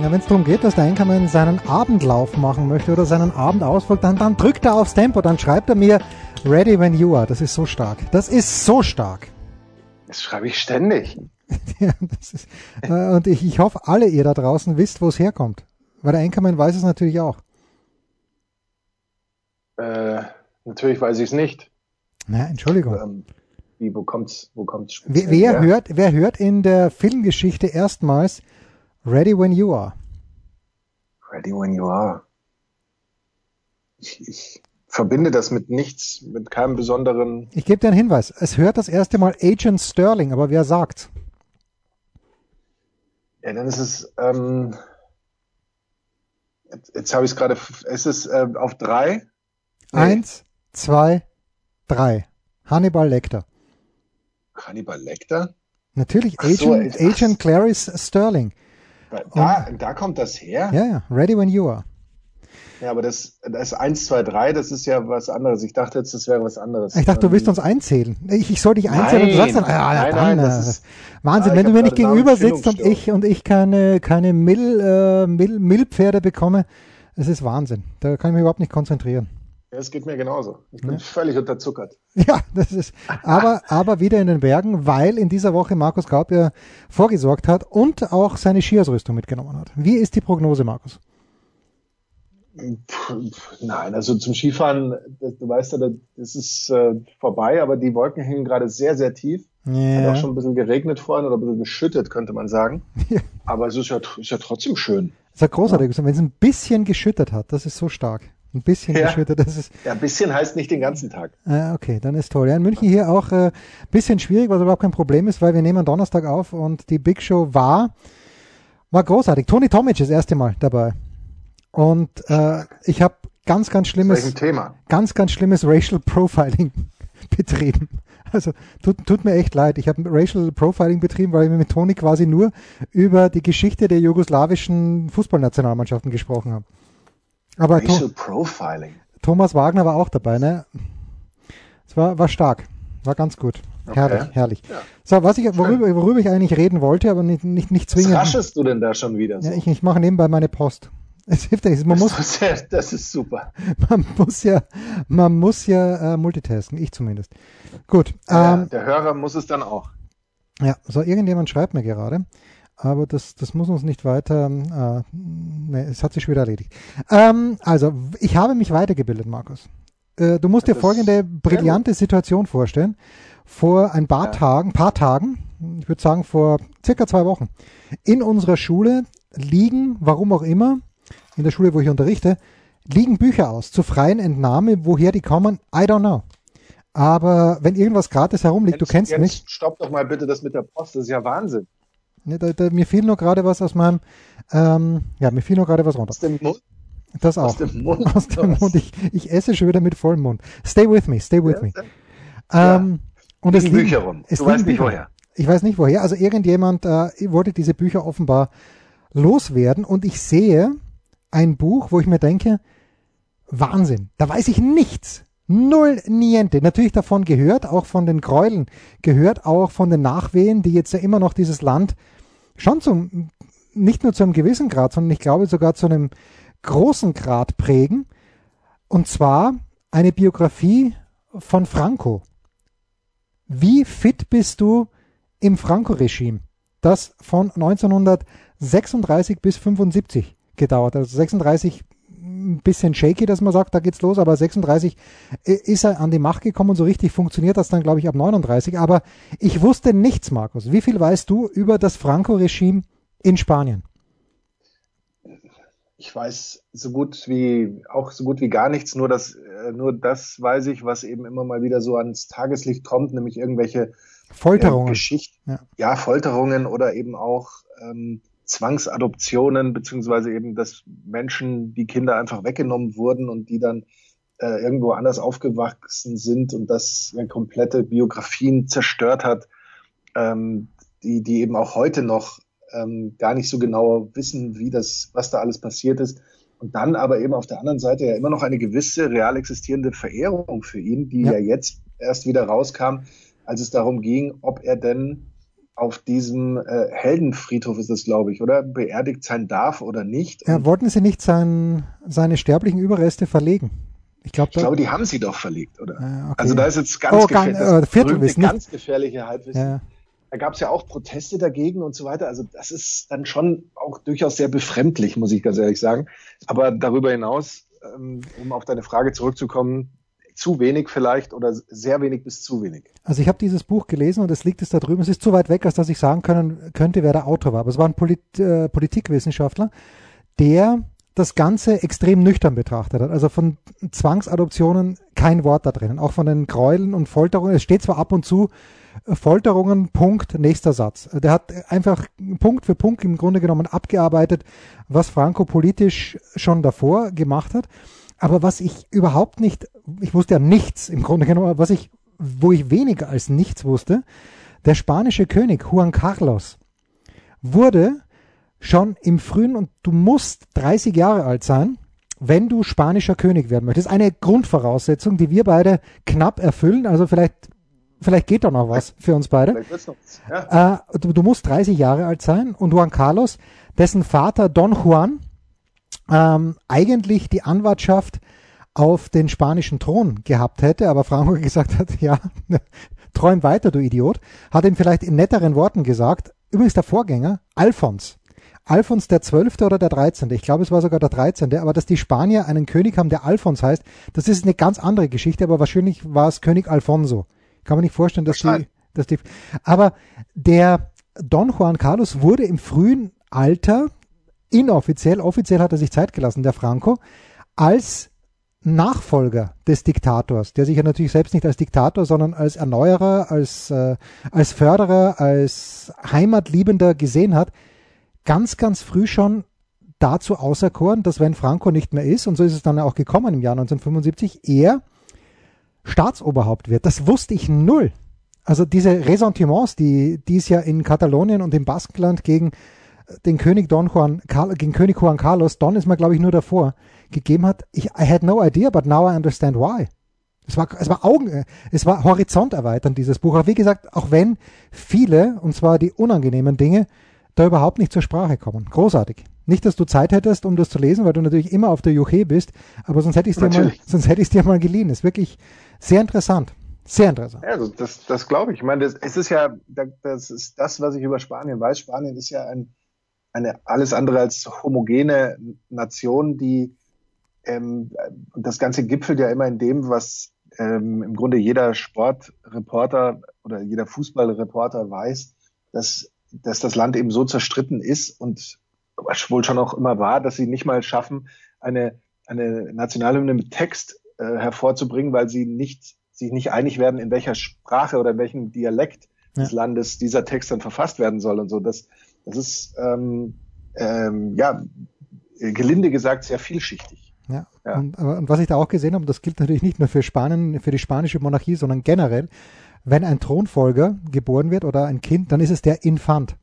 Ja, wenn es darum geht, dass der Einkommen seinen Abendlauf machen möchte oder seinen Abendausflug, dann, dann drückt er aufs Tempo, dann schreibt er mir Ready when you are. Das ist so stark. Das ist so stark. Das schreibe ich ständig. ja, das ist, äh, und ich, ich hoffe, alle ihr da draußen wisst, wo es herkommt. Weil der Einkommen weiß es natürlich auch. Äh, natürlich weiß ich es nicht. Na, Entschuldigung. Ähm, wie, wo kommt's, wo kommt's wer, wer hört, wer hört in der Filmgeschichte erstmals Ready when you are? Ready when you are. Ich, ich verbinde das mit nichts, mit keinem besonderen. Ich gebe dir einen Hinweis. Es hört das erste Mal Agent Sterling, aber wer sagt's? Ja, dann ist es. Ähm, jetzt jetzt habe ich es gerade. Es ist äh, auf drei. Nee. Eins, zwei, drei. Hannibal Lecter. Hannibal Lecter? Natürlich, Agent, so, Agent Clarice Sterling. Da, da kommt das her? Ja, ja, Ready When You Are. Ja, aber das, das 1, 2, 3, das ist ja was anderes. Ich dachte jetzt, das wäre was anderes. Ich dachte, du willst uns einzählen. Ich, ich soll dich einzählen nein, und du sagst dann, ja, ja, dann, nein, äh, ist, Wahnsinn, ah, wenn du mir nicht gegenüber sitzt und ich und ich keine, keine Mill, äh, Mill, Millpferde bekomme, es ist Wahnsinn. Da kann ich mich überhaupt nicht konzentrieren. Ja, es geht mir genauso. Ich bin ja. völlig unterzuckert. Ja, das ist, aber, aber wieder in den Bergen, weil in dieser Woche Markus Gaub ja vorgesorgt hat und auch seine Skiausrüstung mitgenommen hat. Wie ist die Prognose, Markus? Nein, also zum Skifahren, du weißt ja, das ist äh, vorbei, aber die Wolken hängen gerade sehr, sehr tief. Ja. Hat auch schon ein bisschen geregnet vorhin oder ein bisschen geschüttet, könnte man sagen. Ja. Aber es ist ja, ist ja trotzdem schön. Das ist ja großartig. Ja. Wenn es ein bisschen geschüttet hat, das ist so stark. Ein bisschen ja. geschüttet, das ist. Ja, ein bisschen heißt nicht den ganzen Tag. Äh, okay, dann ist toll. Ja, in München hier auch ein äh, bisschen schwierig, was überhaupt kein Problem ist, weil wir nehmen Donnerstag auf und die Big Show war, war großartig. Tony Tomic das erste Mal dabei. Und äh, ich habe ganz, ganz schlimmes, Thema? ganz, ganz schlimmes Racial Profiling betrieben. Also tut, tut mir echt leid. Ich habe Racial Profiling betrieben, weil ich mit Toni quasi nur über die Geschichte der jugoslawischen Fußballnationalmannschaften gesprochen habe. Aber Racial Profiling. Thomas Wagner war auch dabei, ne? Es war, war stark. War ganz gut. Okay. Herrlich, herrlich. Ja. So, was ich, worüber, worüber ich eigentlich reden wollte, aber nicht, nicht, nicht zwingend. Was raschest du denn da schon wieder? So? Ja, ich, ich mache nebenbei meine Post. Es hilft ja nichts. Man muss, das, ist, das ist super. Man muss ja, man muss ja äh, multitasken, ich zumindest. Gut. Ähm, der Hörer muss es dann auch. Ja, so irgendjemand schreibt mir gerade, aber das, das muss uns nicht weiter. Äh, nee, es hat sich schon wieder erledigt. Ähm, also, ich habe mich weitergebildet, Markus. Äh, du musst das dir folgende brillante Situation vorstellen. Vor ein paar ja. Tagen, paar Tagen, ich würde sagen vor circa zwei Wochen, in unserer Schule liegen, warum auch immer, in der Schule, wo ich unterrichte, liegen Bücher aus zur freien Entnahme. Woher die kommen, I don't know. Aber wenn irgendwas gratis herumliegt, jetzt, du kennst jetzt mich. Stopp doch mal bitte das mit der Post, das ist ja Wahnsinn. Ne, da, da, mir fiel nur gerade was aus meinem, ähm, ja, mir fiel nur gerade was runter. Aus dem Mund? Das auch. Aus dem Mund? Aus dem Mund. Ich, ich esse schon wieder mit vollem Mund. Stay with me, stay with ja, me. Ja. Ähm, und es Bücher rum. Es du weißt nicht woher. Ich weiß nicht woher. Also irgendjemand äh, wollte diese Bücher offenbar loswerden und ich sehe, ein Buch, wo ich mir denke, Wahnsinn, da weiß ich nichts. Null niente. Natürlich davon gehört, auch von den Gräueln gehört, auch von den Nachwehen, die jetzt ja immer noch dieses Land schon zum, nicht nur zu einem gewissen Grad, sondern ich glaube sogar zu einem großen Grad prägen. Und zwar eine Biografie von Franco. Wie fit bist du im Franco-Regime, das von 1936 bis 75 gedauert. Also 36 ein bisschen shaky, dass man sagt, da geht's los, aber 36 ist er an die Macht gekommen, so richtig funktioniert das dann, glaube ich, ab 39. Aber ich wusste nichts, Markus. Wie viel weißt du über das Franco-Regime in Spanien? Ich weiß so gut wie, auch so gut wie gar nichts, nur das, äh, nur das weiß ich, was eben immer mal wieder so ans Tageslicht kommt, nämlich irgendwelche Folterungen. Äh, Geschichten, ja. ja. Folterungen oder eben auch ähm, Zwangsadoptionen, beziehungsweise eben, dass Menschen, die Kinder einfach weggenommen wurden und die dann äh, irgendwo anders aufgewachsen sind und das ja, komplette Biografien zerstört hat, ähm, die, die eben auch heute noch ähm, gar nicht so genau wissen, wie das, was da alles passiert ist. Und dann aber eben auf der anderen Seite ja immer noch eine gewisse real existierende Verehrung für ihn, die ja, ja jetzt erst wieder rauskam, als es darum ging, ob er denn auf diesem äh, Heldenfriedhof ist das, glaube ich, oder beerdigt sein darf oder nicht. Ja, wollten Sie nicht sein, seine sterblichen Überreste verlegen? Ich, glaub, ich glaube, die haben sie doch verlegt, oder? Ja, okay. Also da ist jetzt ganz, oh, gefährlich, das äh, Viertelwissen, ganz gefährliche Halbwissen. Ja. Da gab es ja auch Proteste dagegen und so weiter. Also das ist dann schon auch durchaus sehr befremdlich, muss ich ganz ehrlich sagen. Aber darüber hinaus, ähm, um auf deine Frage zurückzukommen, zu wenig vielleicht oder sehr wenig bis zu wenig. Also ich habe dieses Buch gelesen und es liegt es da drüben. Es ist zu weit weg, als dass ich sagen können, könnte, wer der Autor war. Aber es war ein Polit, äh, Politikwissenschaftler, der das Ganze extrem nüchtern betrachtet hat. Also von Zwangsadoptionen kein Wort da drinnen. Auch von den Gräueln und Folterungen. Es steht zwar ab und zu äh, Folterungen, Punkt, nächster Satz. Der hat einfach Punkt für Punkt im Grunde genommen abgearbeitet, was Franco politisch schon davor gemacht hat. Aber was ich überhaupt nicht, ich wusste ja nichts im Grunde genommen, was ich, wo ich weniger als nichts wusste, der spanische König Juan Carlos wurde schon im frühen, und du musst 30 Jahre alt sein, wenn du spanischer König werden möchtest. Eine Grundvoraussetzung, die wir beide knapp erfüllen. Also vielleicht, vielleicht geht da noch was für uns beide. Ja. Äh, du, du, musst 30 Jahre alt sein und Juan Carlos, dessen Vater Don Juan, ähm, eigentlich die Anwartschaft auf den spanischen Thron gehabt hätte, aber Franco gesagt hat, ja, träum weiter, du Idiot, hat ihm vielleicht in netteren Worten gesagt, übrigens der Vorgänger, Alfons. Alfons der Zwölfte oder der Dreizehnte, ich glaube es war sogar der Dreizehnte, aber dass die Spanier einen König haben, der Alfons heißt, das ist eine ganz andere Geschichte, aber wahrscheinlich war es König Alfonso. Kann man nicht vorstellen, dass die, dass die, aber der Don Juan Carlos wurde im frühen Alter inoffiziell, offiziell hat er sich Zeit gelassen, der Franco, als Nachfolger des Diktators, der sich ja natürlich selbst nicht als Diktator, sondern als Erneuerer, als, äh, als Förderer, als Heimatliebender gesehen hat, ganz, ganz früh schon dazu auserkoren, dass wenn Franco nicht mehr ist, und so ist es dann auch gekommen im Jahr 1975, er Staatsoberhaupt wird. Das wusste ich null. Also diese Ressentiments, die, die es ja in Katalonien und im Baskenland gegen den König Don Juan, gegen König Juan Carlos, Don ist mir glaube ich nur davor, gegeben hat. Ich, I had no idea, but now I understand why. Es war, es war Augen, es war horizonterweiternd, dieses Buch. Aber wie gesagt, auch wenn viele, und zwar die unangenehmen Dinge, da überhaupt nicht zur Sprache kommen. Großartig. Nicht, dass du Zeit hättest, um das zu lesen, weil du natürlich immer auf der Juche bist, aber sonst hätte ich es dir mal, sonst hätte ich dir mal geliehen. Ist wirklich sehr interessant. Sehr interessant. Ja, das, das glaube ich. Ich meine, das, es ist ja, das ist das, was ich über Spanien weiß. Spanien ist ja ein, eine alles andere als homogene Nation, die ähm, das Ganze gipfelt ja immer in dem, was ähm, im Grunde jeder Sportreporter oder jeder Fußballreporter weiß, dass, dass das Land eben so zerstritten ist und wohl schon auch immer war, dass sie nicht mal schaffen, eine, eine Nationalhymne mit Text äh, hervorzubringen, weil sie nicht, sich nicht einig werden, in welcher Sprache oder in welchem Dialekt ja. des Landes dieser Text dann verfasst werden soll und so. Das, das ist ähm, ähm, ja gelinde gesagt sehr vielschichtig. Ja. ja. Und, und, was ich da auch gesehen habe, das gilt natürlich nicht nur für Spanien, für die spanische Monarchie, sondern generell, wenn ein Thronfolger geboren wird oder ein Kind, dann ist es der Infant.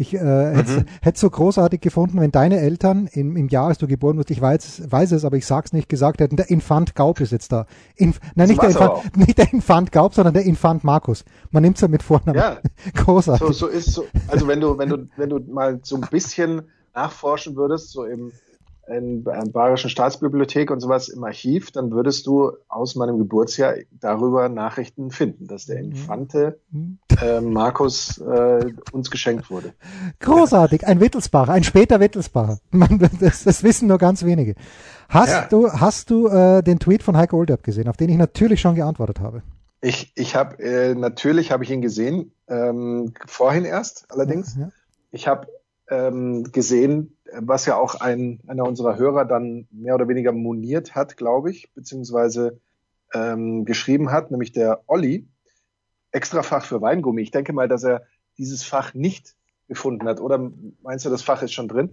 Ich äh, mhm. hätte es so großartig gefunden, wenn deine Eltern im, im Jahr, als du geboren wurdest, ich weiß, weiß es, aber ich sag's nicht, gesagt hätten, der Infant Gaub ist jetzt da. Inf Nein, nicht der, Infant, nicht der Infant Gaub, sondern der Infant Markus. Man nimmt's ja mit Vornamen. Ja, großartig. So, so ist so. Also wenn du, wenn du, wenn du mal so ein bisschen nachforschen würdest, so im in der Bayerischen Staatsbibliothek und sowas im Archiv, dann würdest du aus meinem Geburtsjahr darüber Nachrichten finden, dass der mhm. Infante äh, Markus äh, uns geschenkt wurde. Großartig, ein Wittelsbacher, ein später Wittelsbacher. Man, das, das wissen nur ganz wenige. Hast ja. du, hast du äh, den Tweet von Heiko Olderb gesehen, auf den ich natürlich schon geantwortet habe? Ich, ich habe äh, natürlich habe ich ihn gesehen, ähm, vorhin erst allerdings. Ja, ja. Ich habe ähm, gesehen, was ja auch ein, einer unserer Hörer dann mehr oder weniger moniert hat, glaube ich, beziehungsweise ähm, geschrieben hat, nämlich der Olli, Extrafach für Weingummi. Ich denke mal, dass er dieses Fach nicht gefunden hat. Oder meinst du, das Fach ist schon drin?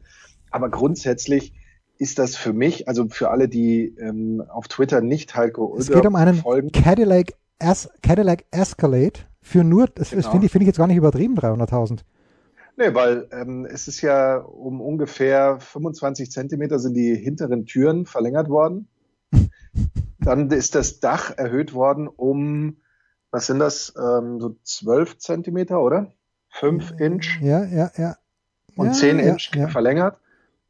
Aber grundsätzlich ist das für mich, also für alle, die ähm, auf Twitter nicht Heiko Ulder Es geht um einen folgen. Cadillac, es Cadillac Escalade für nur, das, genau. das finde ich, find ich jetzt gar nicht übertrieben, 300.000. Nee, weil ähm, es ist ja um ungefähr 25 Zentimeter sind die hinteren Türen verlängert worden. Dann ist das Dach erhöht worden um, was sind das, ähm, so 12 Zentimeter, oder? 5 Inch. Ja, ja, ja. Und ja, 10 Inch ja, ja. verlängert.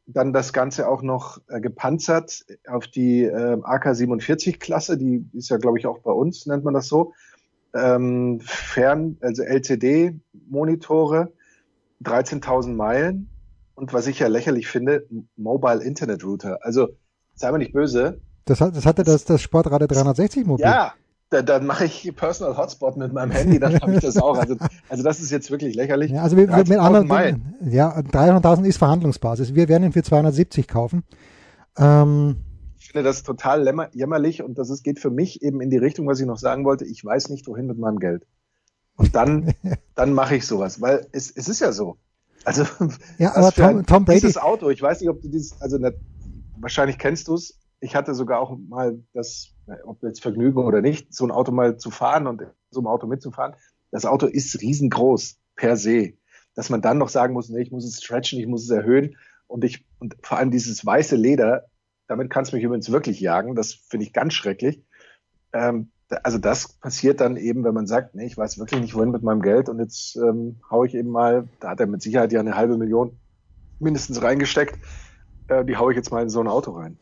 Dann das Ganze auch noch äh, gepanzert auf die äh, AK-47-Klasse, die ist ja, glaube ich, auch bei uns, nennt man das so. Ähm, Fern, also LCD-Monitore, 13.000 Meilen und was ich ja lächerlich finde, Mobile Internet Router. Also, sei mal nicht böse. Das, hat, das hatte das, das Sportradio 360 Mobil. Ja, da, dann mache ich Personal Hotspot mit meinem Handy, dann habe ich das auch. Also, also das ist jetzt wirklich lächerlich. Ja, also wir, mit anderen, Meilen. ja, 300.000 ist Verhandlungsbasis. Wir werden ihn für 270 kaufen. Ähm, ich finde das total jämmerlich und das ist, geht für mich eben in die Richtung, was ich noch sagen wollte. Ich weiß nicht, wohin mit meinem Geld. Und dann, dann mache ich sowas, weil es, es ist ja so. Also ja, aber Tom, Tom Brady dieses Auto, ich weiß nicht, ob du dieses, also nicht, wahrscheinlich kennst du es. Ich hatte sogar auch mal das, ob jetzt Vergnügen oder nicht, so ein Auto mal zu fahren und so ein Auto mitzufahren. Das Auto ist riesengroß per se, dass man dann noch sagen muss, nee, ich muss es stretchen, ich muss es erhöhen und ich und vor allem dieses weiße Leder, damit kannst du mich übrigens wirklich jagen. Das finde ich ganz schrecklich. Ähm, also das passiert dann eben, wenn man sagt, nee, ich weiß wirklich nicht, wohin mit meinem Geld und jetzt ähm, haue ich eben mal, da hat er mit Sicherheit ja eine halbe Million mindestens reingesteckt, äh, die haue ich jetzt mal in so ein Auto rein.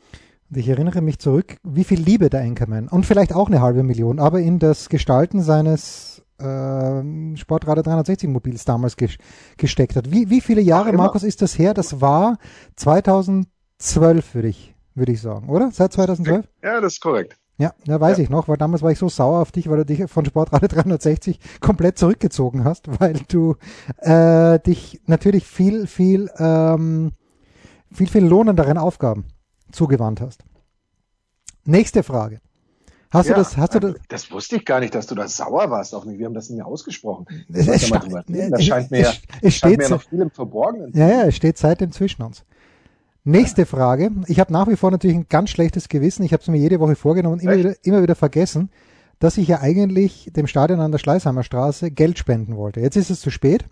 Und ich erinnere mich zurück, wie viel Liebe der Anchorman und vielleicht auch eine halbe Million, aber in das Gestalten seines äh, Sportradio 360 Mobils damals ges gesteckt hat. Wie, wie viele Jahre, Markus, ist das her? Das war 2012, würde ich, würde ich sagen, oder? Seit 2012? Ja, das ist korrekt. Ja, ja weiß ja. ich noch, weil damals war ich so sauer auf dich, weil du dich von Sportradio 360 komplett zurückgezogen hast, weil du äh, dich natürlich viel, viel, ähm, viel, viel lohnenderen Aufgaben zugewandt hast. Nächste Frage. Hast ja, du das, hast du das? Das wusste ich gar nicht, dass du da sauer warst auf mich. Wir haben das nie ausgesprochen. Es, es, ja das scheint mir, es, es steht mir noch viel im Verborgenen. Ja, ja, es steht seitdem zwischen uns. Nächste Frage. Ich habe nach wie vor natürlich ein ganz schlechtes Gewissen. Ich habe es mir jede Woche vorgenommen, immer wieder, immer wieder vergessen, dass ich ja eigentlich dem Stadion an der Schleißheimer Straße Geld spenden wollte. Jetzt ist es zu spät.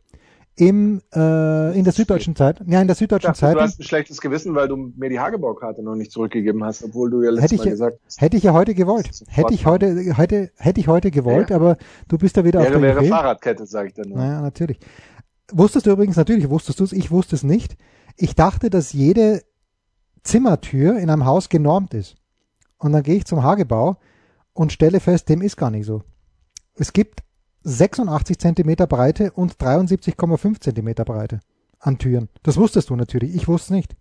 Im, äh, in der Süddeutschen Zeit, ja, in der Süddeutschen dachte, Zeitung. Du hast ein schlechtes Gewissen, weil du mir die Hagebaukarte noch nicht zurückgegeben hast, obwohl du ja letztes hätte Mal gesagt hast. Hätte ich ja heute gewollt. Hätte ich heute, heute, hätte ich heute gewollt, ja. aber du bist da wieder wäre, auf der wäre Fahrradkette, sage ich dann nur. Naja, natürlich. Wusstest du übrigens, natürlich wusstest du es, ich wusste es nicht. Ich dachte, dass jede Zimmertür in einem Haus genormt ist. Und dann gehe ich zum Hagebau und stelle fest, dem ist gar nicht so. Es gibt 86 Zentimeter Breite und 73,5 Zentimeter Breite an Türen. Das wusstest du natürlich, ich wusste es nicht.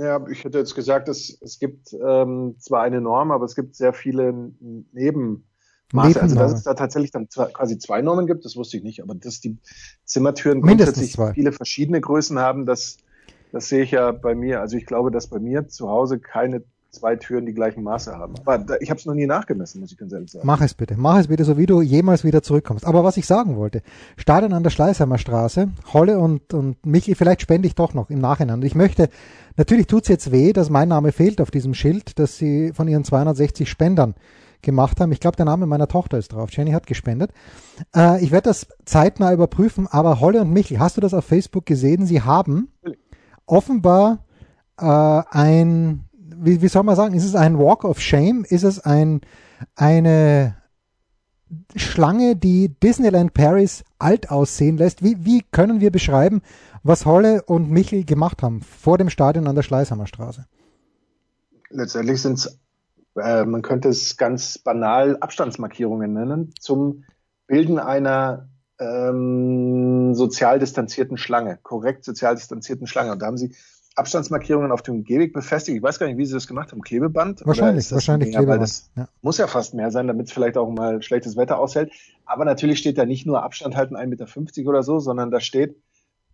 Ja, ich hätte jetzt gesagt, es, es gibt ähm, zwar eine Norm, aber es gibt sehr viele Nebenmaße. Also dass es da tatsächlich dann quasi zwei Normen gibt, das wusste ich nicht, aber dass die Zimmertüren grundsätzlich viele verschiedene Größen haben, das das sehe ich ja bei mir. Also ich glaube, dass bei mir zu Hause keine zwei Türen die gleichen Maße haben. Aber ich habe es noch nie nachgemessen, muss ich ganz ehrlich sagen. Mach es bitte. Mach es bitte, so wie du jemals wieder zurückkommst. Aber was ich sagen wollte, Stadion an der Schleißheimer Straße, Holle und, und Michi, vielleicht spende ich doch noch im Nachhinein. Ich möchte, natürlich tut's jetzt weh, dass mein Name fehlt auf diesem Schild, dass sie von ihren 260 Spendern gemacht haben. Ich glaube, der Name meiner Tochter ist drauf. Jenny hat gespendet. Äh, ich werde das zeitnah überprüfen, aber Holle und Michi, hast du das auf Facebook gesehen? Sie haben offenbar äh, ein, wie, wie soll man sagen, ist es ein Walk of Shame? Ist es ein, eine Schlange, die Disneyland Paris alt aussehen lässt? Wie, wie können wir beschreiben, was Holle und Michel gemacht haben vor dem Stadion an der Schleißhammer Straße? Letztendlich sind es, äh, man könnte es ganz banal Abstandsmarkierungen nennen zum Bilden einer ähm, sozial distanzierten Schlange, korrekt sozial distanzierten Schlange. Und da haben sie Abstandsmarkierungen auf dem Gehweg befestigt. Ich weiß gar nicht, wie sie das gemacht haben. Klebeband? Wahrscheinlich, wahrscheinlich Klebeband. Weil das ja. muss ja fast mehr sein, damit es vielleicht auch mal schlechtes Wetter aushält. Aber natürlich steht da nicht nur Abstand halten 1,50 Meter oder so, sondern da steht,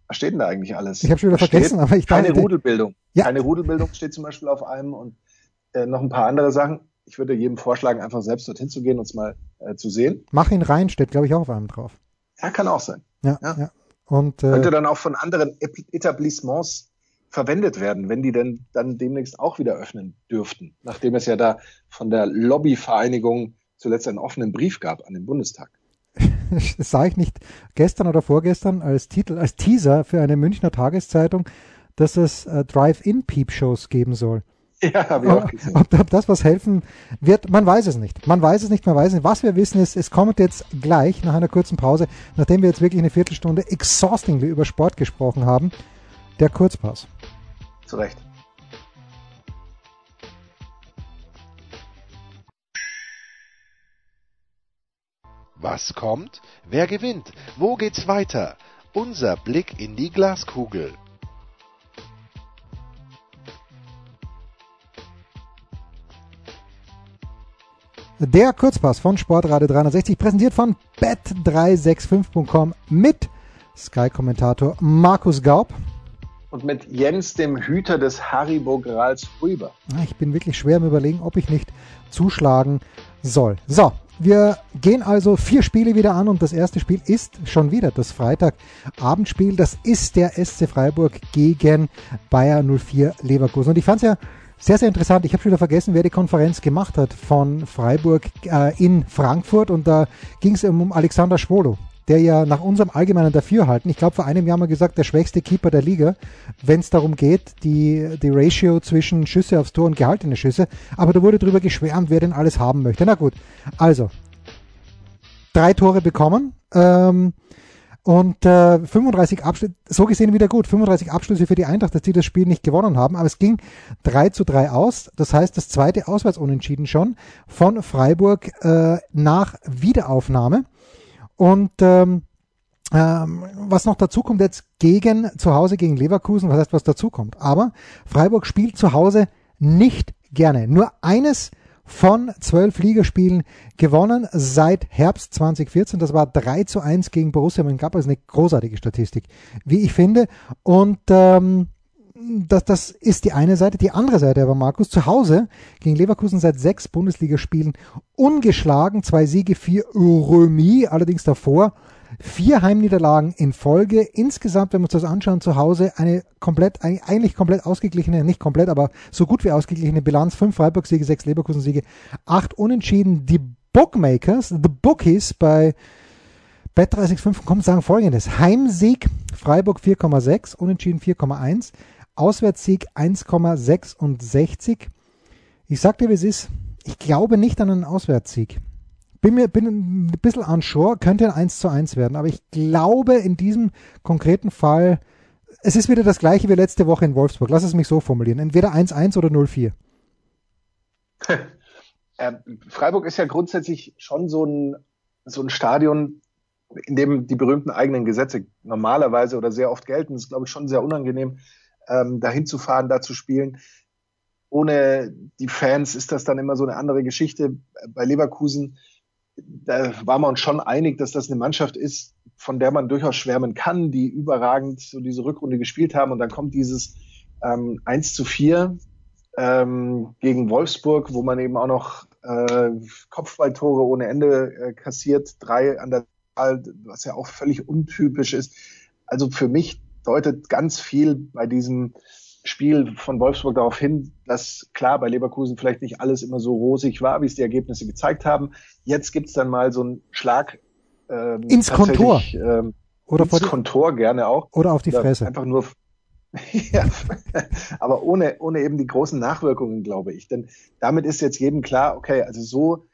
was steht denn da eigentlich alles? Ich habe schon wieder da vergessen, aber ich Keine Rudelbildung. Ja. Keine Rudelbildung steht zum Beispiel auf einem und äh, noch ein paar andere Sachen. Ich würde jedem vorschlagen, einfach selbst dorthin zu gehen und es mal äh, zu sehen. Mach ihn rein, steht, glaube ich, auch auf einem drauf. Ja, kann auch sein. Ja, ja. ja. Und, äh, Könnte dann auch von anderen Etablissements verwendet werden, wenn die denn dann demnächst auch wieder öffnen dürften, nachdem es ja da von der Lobbyvereinigung zuletzt einen offenen Brief gab an den Bundestag. Das sah ich nicht gestern oder vorgestern als Titel, als Teaser für eine Münchner Tageszeitung, dass es äh, Drive-In-Peep-Shows geben soll. Ja, habe ich auch gesehen. Ob, ob, das was helfen wird, man weiß es nicht. Man weiß es nicht, man weiß es nicht. Was wir wissen ist, es kommt jetzt gleich nach einer kurzen Pause, nachdem wir jetzt wirklich eine Viertelstunde exhaustingly über Sport gesprochen haben, der Kurzpass. Zu Recht. Was kommt? Wer gewinnt? Wo geht's weiter? Unser Blick in die Glaskugel. Der Kurzpass von Sportradio 360, präsentiert von bet365.com mit Sky-Kommentator Markus Gaub. Und mit Jens, dem Hüter des Haribo Grals rüber. Ah, ich bin wirklich schwer im Überlegen, ob ich nicht zuschlagen soll. So, wir gehen also vier Spiele wieder an und das erste Spiel ist schon wieder das Freitagabendspiel. Das ist der SC Freiburg gegen Bayer 04 Leverkusen. Und ich fand es ja sehr, sehr interessant. Ich habe schon wieder vergessen, wer die Konferenz gemacht hat von Freiburg äh, in Frankfurt. Und da ging es um Alexander Schwolo, der ja nach unserem allgemeinen Dafürhalten, ich glaube vor einem Jahr mal gesagt, der schwächste Keeper der Liga, wenn es darum geht, die, die Ratio zwischen Schüsse aufs Tor und gehaltene Schüsse. Aber da wurde darüber geschwärmt, wer denn alles haben möchte. Na gut, also drei Tore bekommen. Ähm, und äh, 35 Abschlüsse, so gesehen wieder gut, 35 Abschlüsse für die Eintracht, dass die das Spiel nicht gewonnen haben, aber es ging 3 zu 3 aus. Das heißt, das zweite Auswärtsunentschieden schon von Freiburg äh, nach Wiederaufnahme. Und ähm, ähm, was noch dazu kommt jetzt gegen zu Hause gegen Leverkusen, was heißt, was dazu kommt. Aber Freiburg spielt zu Hause nicht gerne. Nur eines von zwölf Ligaspielen gewonnen seit Herbst 2014. Das war 3 zu 1 gegen Borussia Mönchengladbach. Das ist eine großartige Statistik, wie ich finde. Und ähm, das, das ist die eine Seite. Die andere Seite aber, Markus, zu Hause gegen Leverkusen seit sechs Bundesligaspielen ungeschlagen. Zwei Siege, vier Remis, allerdings davor Vier Heimniederlagen in Folge. Insgesamt, wenn wir uns das anschauen, zu Hause eine komplett, eigentlich komplett ausgeglichene, nicht komplett, aber so gut wie ausgeglichene Bilanz. Fünf Freiburg-Siege, sechs Leverkusen-Siege, acht Unentschieden. Die Bookmakers, the Bookies bei Bet365 sagen folgendes. Heimsieg Freiburg 4,6, Unentschieden 4,1, Auswärtssieg 1,66. Ich sag dir, wie es ist. Ich glaube nicht an einen Auswärtssieg bin mir bin ein bisschen unsure, könnte ein 1 zu 1 werden, aber ich glaube in diesem konkreten Fall, es ist wieder das gleiche wie letzte Woche in Wolfsburg. Lass es mich so formulieren. Entweder 1-1 oder 0-4. Ähm, Freiburg ist ja grundsätzlich schon so ein, so ein Stadion, in dem die berühmten eigenen Gesetze normalerweise oder sehr oft gelten. Das ist, glaube ich, schon sehr unangenehm, ähm, dahin zu fahren, da zu spielen. Ohne die Fans ist das dann immer so eine andere Geschichte. Bei Leverkusen da wir uns schon einig, dass das eine Mannschaft ist, von der man durchaus schwärmen kann, die überragend so diese Rückrunde gespielt haben. Und dann kommt dieses ähm, 1 zu 4 ähm, gegen Wolfsburg, wo man eben auch noch äh, Kopfballtore ohne Ende äh, kassiert, drei an der Zahl, was ja auch völlig untypisch ist. Also für mich deutet ganz viel bei diesem Spiel von Wolfsburg darauf hin, dass klar bei Leverkusen vielleicht nicht alles immer so rosig war, wie es die Ergebnisse gezeigt haben. Jetzt gibt's dann mal so einen Schlag ähm, ins Kontor. Ähm, oder ins Kontor gerne auch. Oder auf die Fresse. Einfach nur ja, aber ohne, ohne eben die großen Nachwirkungen, glaube ich. Denn damit ist jetzt jedem klar, okay, also so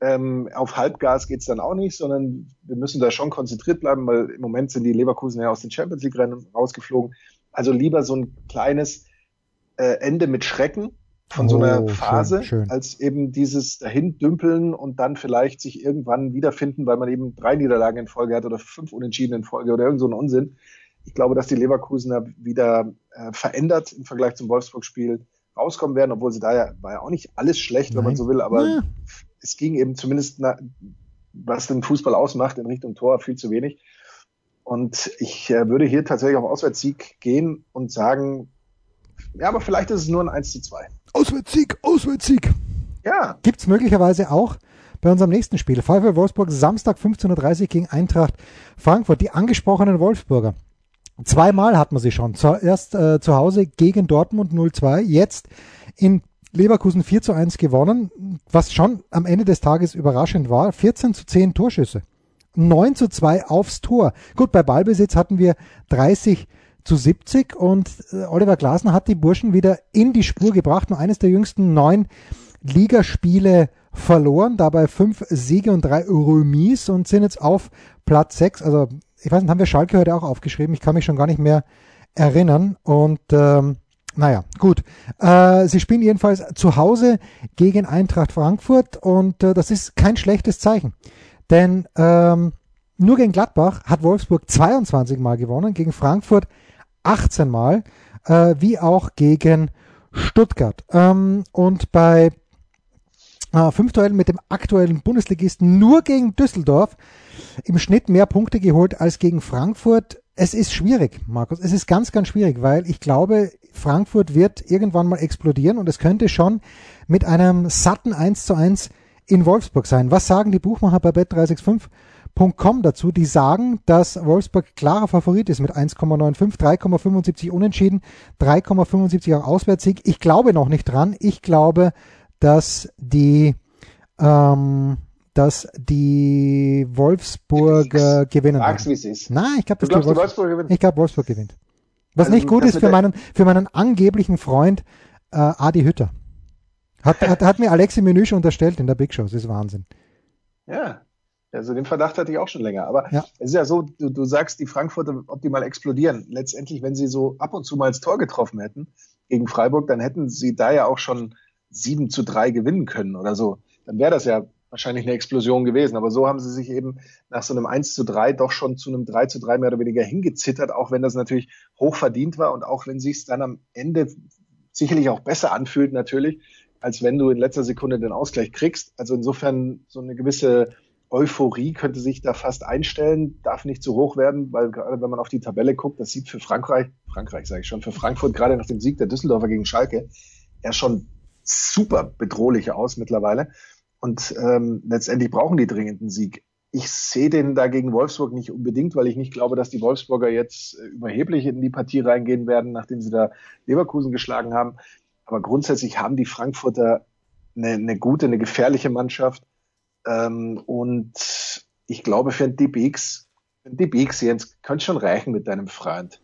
ähm, auf Halbgas geht's dann auch nicht, sondern wir müssen da schon konzentriert bleiben, weil im Moment sind die Leverkusen ja aus den Champions League-Rennen rausgeflogen. Also lieber so ein kleines äh, Ende mit Schrecken von so einer oh, Phase, schön, schön. als eben dieses dahin dümpeln und dann vielleicht sich irgendwann wiederfinden, weil man eben drei Niederlagen in Folge hat oder fünf Unentschieden in Folge oder irgend so ein Unsinn. Ich glaube, dass die Leverkusener wieder äh, verändert im Vergleich zum Wolfsburg-Spiel rauskommen werden, obwohl sie da ja, war ja auch nicht alles schlecht, Nein. wenn man so will, aber ja. es ging eben zumindest, na, was den Fußball ausmacht, in Richtung Tor viel zu wenig. Und ich äh, würde hier tatsächlich auf Auswärtssieg gehen und sagen, ja, aber vielleicht ist es nur ein 1 zu 2. Auswärtssieg, Auswärtssieg. Ja. Gibt es möglicherweise auch bei unserem nächsten Spiel. VfL Wolfsburg, Samstag 15.30 Uhr gegen Eintracht Frankfurt. Die angesprochenen Wolfsburger Zweimal hat man sie schon. Zuerst äh, zu Hause gegen Dortmund 0-2, jetzt in Leverkusen 4 zu 1 gewonnen, was schon am Ende des Tages überraschend war. 14 zu 10 Torschüsse. 9 zu 2 aufs Tor. Gut, bei Ballbesitz hatten wir 30 zu 70 und äh, Oliver Glasner hat die Burschen wieder in die Spur gebracht. Nur eines der jüngsten neun Ligaspiele verloren, dabei fünf Siege und drei Remis und sind jetzt auf Platz sechs. Also ich weiß nicht, haben wir Schalke heute auch aufgeschrieben? Ich kann mich schon gar nicht mehr erinnern. Und ähm, naja, gut. Äh, sie spielen jedenfalls zu Hause gegen Eintracht Frankfurt und äh, das ist kein schlechtes Zeichen. Denn ähm, nur gegen Gladbach hat Wolfsburg 22 Mal gewonnen, gegen Frankfurt 18 Mal, äh, wie auch gegen Stuttgart. Ähm, und bei äh, fünf Duellen mit dem aktuellen Bundesligisten nur gegen Düsseldorf im Schnitt mehr Punkte geholt als gegen Frankfurt. Es ist schwierig, Markus. Es ist ganz, ganz schwierig, weil ich glaube, Frankfurt wird irgendwann mal explodieren und es könnte schon mit einem satten 1 zu 1 in Wolfsburg sein. Was sagen die Buchmacher bei bet365.com dazu? Die sagen, dass Wolfsburg klarer Favorit ist mit 1,95, 3,75 unentschieden, 3,75 auch Auswärtssieg. Ich glaube noch nicht dran. Ich glaube, dass die, ähm, dass die Wolfsburger gewinnen. Sag's, wie es ist. Nein, ich glaube, dass die, Wolfs Wolfsburg gewinnt. Ich glaube, Wolfsburg gewinnt. Was also, nicht gut ist für meinen, für meinen angeblichen Freund äh, Adi Hütter. Hat, hat, hat mir Alexi Menü schon unterstellt in der Big Show. Das ist Wahnsinn. Ja, also den Verdacht hatte ich auch schon länger. Aber ja. es ist ja so, du, du sagst, die Frankfurter optimal explodieren. Letztendlich, wenn sie so ab und zu mal ins Tor getroffen hätten gegen Freiburg, dann hätten sie da ja auch schon 7 zu 3 gewinnen können oder so. Dann wäre das ja wahrscheinlich eine Explosion gewesen. Aber so haben sie sich eben nach so einem 1 zu 3 doch schon zu einem 3 zu 3 mehr oder weniger hingezittert, auch wenn das natürlich hoch verdient war und auch wenn sich es dann am Ende sicherlich auch besser anfühlt natürlich, als wenn du in letzter Sekunde den Ausgleich kriegst. Also insofern so eine gewisse Euphorie könnte sich da fast einstellen, darf nicht zu hoch werden, weil gerade wenn man auf die Tabelle guckt, das sieht für Frankreich, Frankreich sage ich schon, für Frankfurt gerade nach dem Sieg der Düsseldorfer gegen Schalke ja schon super bedrohlich aus mittlerweile. Und ähm, letztendlich brauchen die dringend einen Sieg. Ich sehe den da gegen Wolfsburg nicht unbedingt, weil ich nicht glaube, dass die Wolfsburger jetzt äh, überheblich in die Partie reingehen werden, nachdem sie da Leverkusen geschlagen haben. Aber grundsätzlich haben die Frankfurter eine, eine gute, eine gefährliche Mannschaft. Ähm, und ich glaube, für ein DBX, für ein DBX, Jens, könnte schon reichen mit deinem Freund.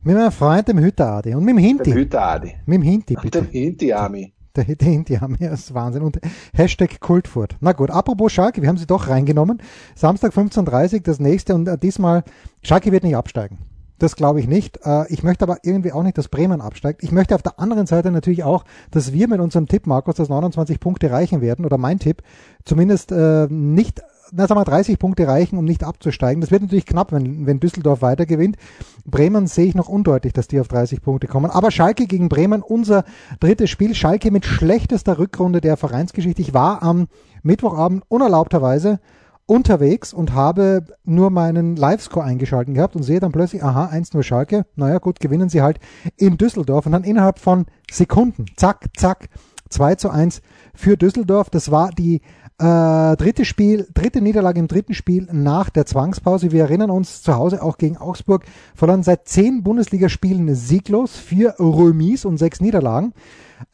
Mit meinem Freund, dem Hütteradi. Und mit dem Hinti. Dem. Mit dem Hinti, bitte. Mit dem Hinti-Ami. Der, der Hinti-Ami, das ist Wahnsinn. Und Hashtag Kultfurt. Na gut, apropos Schalke, wir haben sie doch reingenommen. Samstag 15.30 das nächste und äh, diesmal, Schalke wird nicht absteigen. Das glaube ich nicht. Äh, ich möchte aber irgendwie auch nicht, dass Bremen absteigt. Ich möchte auf der anderen Seite natürlich auch, dass wir mit unserem Tipp, Markus, das 29 Punkte reichen werden, oder mein Tipp, zumindest äh, nicht na sagen wir 30 Punkte reichen, um nicht abzusteigen. Das wird natürlich knapp, wenn, wenn Düsseldorf weiter gewinnt. Bremen sehe ich noch undeutlich, dass die auf 30 Punkte kommen. Aber Schalke gegen Bremen, unser drittes Spiel. Schalke mit schlechtester Rückrunde der Vereinsgeschichte. Ich war am Mittwochabend unerlaubterweise unterwegs und habe nur meinen Livescore eingeschalten gehabt und sehe dann plötzlich, aha, 1-0 Schalke, naja gut, gewinnen sie halt in Düsseldorf und dann innerhalb von Sekunden, zack, zack, 2 zu 1 für Düsseldorf. Das war die äh, dritte Spiel, dritte Niederlage im dritten Spiel nach der Zwangspause. Wir erinnern uns zu Hause auch gegen Augsburg, verloren seit zehn Bundesligaspielen sieglos, vier Remis und sechs Niederlagen.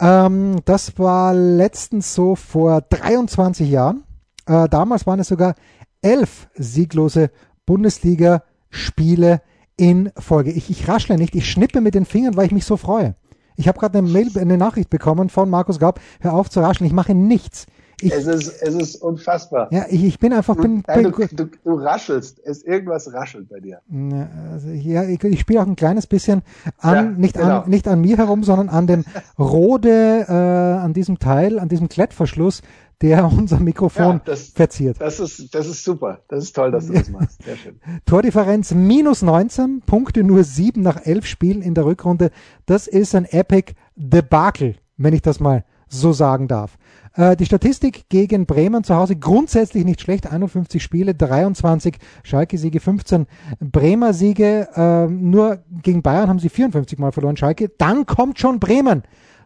Ähm, das war letztens so vor 23 Jahren. Äh, damals waren es sogar elf sieglose Bundesliga-Spiele in Folge. Ich, ich raschle nicht, ich schnippe mit den Fingern, weil ich mich so freue. Ich habe gerade eine eine Nachricht bekommen von Markus Gaub, hör auf zu rascheln, ich mache nichts. Ich, es, ist, es ist unfassbar. Ja, ich, ich bin einfach. Bin, Nein, bin, du, du, du, raschelst. Es irgendwas raschelt bei dir. Also, ja, ich, ich spiele auch ein kleines bisschen an, ja, nicht, genau. an, nicht an mir herum, sondern an dem Rode, äh, an diesem Teil, an diesem Klettverschluss, der unser Mikrofon ja, das, verziert. Das ist, das ist super. Das ist toll, dass du das machst. Sehr schön. Tordifferenz minus 19, Punkte nur 7 nach 11 Spielen in der Rückrunde. Das ist ein Epic Debakel, wenn ich das mal so sagen darf. Äh, die Statistik gegen Bremen zu Hause grundsätzlich nicht schlecht. 51 Spiele, 23 Schalke-Siege, 15 Bremer-Siege. Äh, nur gegen Bayern haben sie 54 Mal verloren, Schalke. Dann kommt schon Bremen.